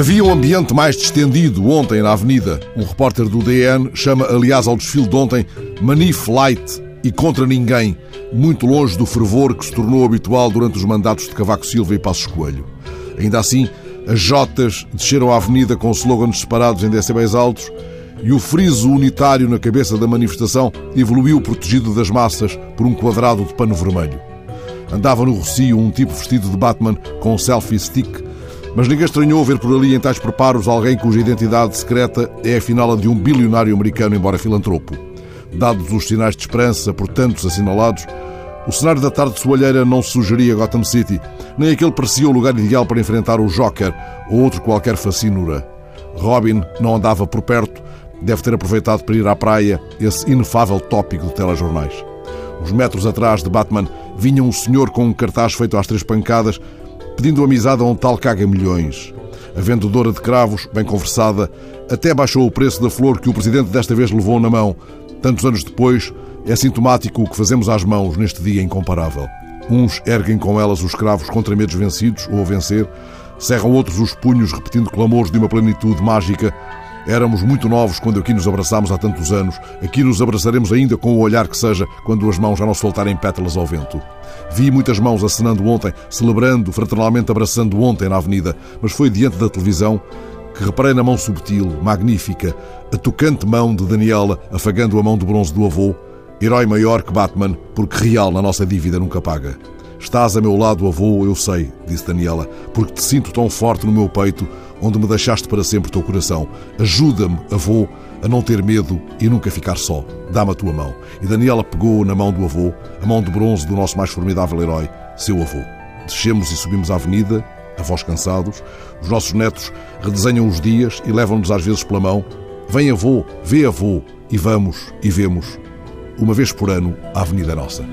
Havia um ambiente mais distendido ontem na Avenida. Um repórter do DN chama, aliás, ao desfile de ontem Manif Light e contra ninguém, muito longe do fervor que se tornou habitual durante os mandatos de Cavaco Silva e Passos Coelho. Ainda assim, as Jotas desceram a avenida com slogans separados em decibéis altos e o friso unitário na cabeça da manifestação evoluiu protegido das massas por um quadrado de pano vermelho. Andava no Rocio um tipo vestido de Batman com um selfie stick mas ninguém estranhou ver por ali em tais preparos alguém cuja identidade secreta é afinal a de um bilionário americano, embora filantropo. Dados os sinais de esperança por tantos assinalados, o cenário da tarde soalheira não sugeria Gotham City, nem aquele parecia o lugar ideal para enfrentar o Joker ou outro qualquer fascinura. Robin não andava por perto, deve ter aproveitado para ir à praia, esse inefável tópico de telejornais. Uns metros atrás de Batman vinha um senhor com um cartaz feito às três pancadas pedindo amizade a um tal caga-milhões. A vendedora de cravos, bem conversada, até baixou o preço da flor que o presidente desta vez levou na mão. Tantos anos depois, é sintomático o que fazemos às mãos neste dia incomparável. Uns erguem com elas os cravos contra medos vencidos ou a vencer, cerram outros os punhos repetindo clamores de uma plenitude mágica Éramos muito novos quando aqui nos abraçámos há tantos anos. Aqui nos abraçaremos ainda com o olhar que seja, quando as mãos já não soltarem pétalas ao vento. Vi muitas mãos acenando ontem, celebrando, fraternalmente abraçando ontem na avenida, mas foi diante da televisão que reparei na mão subtil, magnífica, a tocante mão de Daniela afagando a mão de bronze do avô, herói maior que Batman, porque real na nossa dívida nunca paga. Estás a meu lado, avô, eu sei, disse Daniela, porque te sinto tão forte no meu peito, onde me deixaste para sempre teu coração. Ajuda-me, avô, a não ter medo e nunca ficar só. Dá-me a tua mão. E Daniela pegou na mão do avô, a mão de bronze do nosso mais formidável herói, seu avô. Descemos e subimos a avenida, avós cansados. Os nossos netos redesenham os dias e levam-nos às vezes pela mão. Vem avô, vê avô, e vamos e vemos, uma vez por ano, a Avenida Nossa.